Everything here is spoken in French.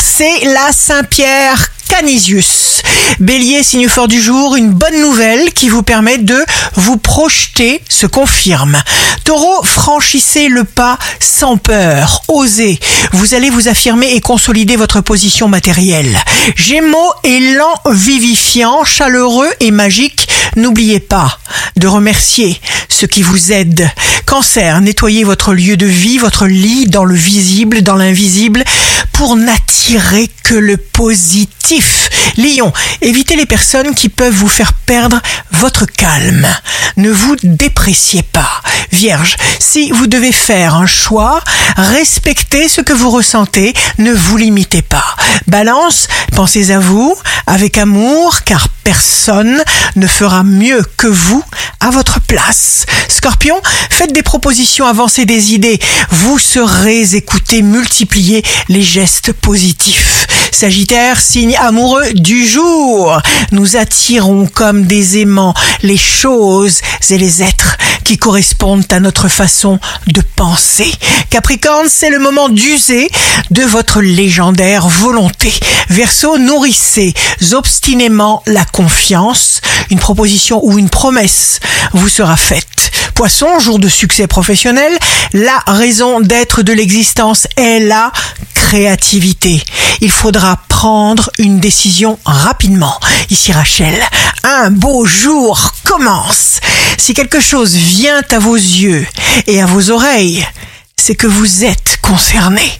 c'est la Saint-Pierre Canisius. Bélier, signe fort du jour, une bonne nouvelle qui vous permet de vous projeter se confirme. Taureau, franchissez le pas sans peur, osez. Vous allez vous affirmer et consolider votre position matérielle. Gémeaux, élan vivifiant, chaleureux et magique. N'oubliez pas de remercier ceux qui vous aident. Cancer, nettoyez votre lieu de vie, votre lit dans le visible, dans l'invisible, pour n'attirer que le positif. Lion, évitez les personnes qui peuvent vous faire perdre votre calme. Ne vous dépréciez pas. Vierge, si vous devez faire un choix, respectez ce que vous ressentez, ne vous limitez pas. Balance, pensez à vous avec amour, car personne ne fera mieux que vous à votre place. Scorpion, faites des propositions, avancez des idées. Vous serez écouté, multipliez les gestes positifs. Sagittaire, signe amoureux du jour. Nous attirons comme des aimants les choses et les êtres qui correspondent à notre façon de penser. Capricorne, c'est le moment d'user de votre légendaire volonté. Verseau, nourrissez obstinément la confiance. Une proposition ou une promesse vous sera faite. Poisson, jour de succès professionnel, la raison d'être de l'existence est la créativité. Il faudra prendre une décision rapidement. Ici Rachel, un beau jour commence. Si quelque chose vient à vos yeux et à vos oreilles, c'est que vous êtes concerné.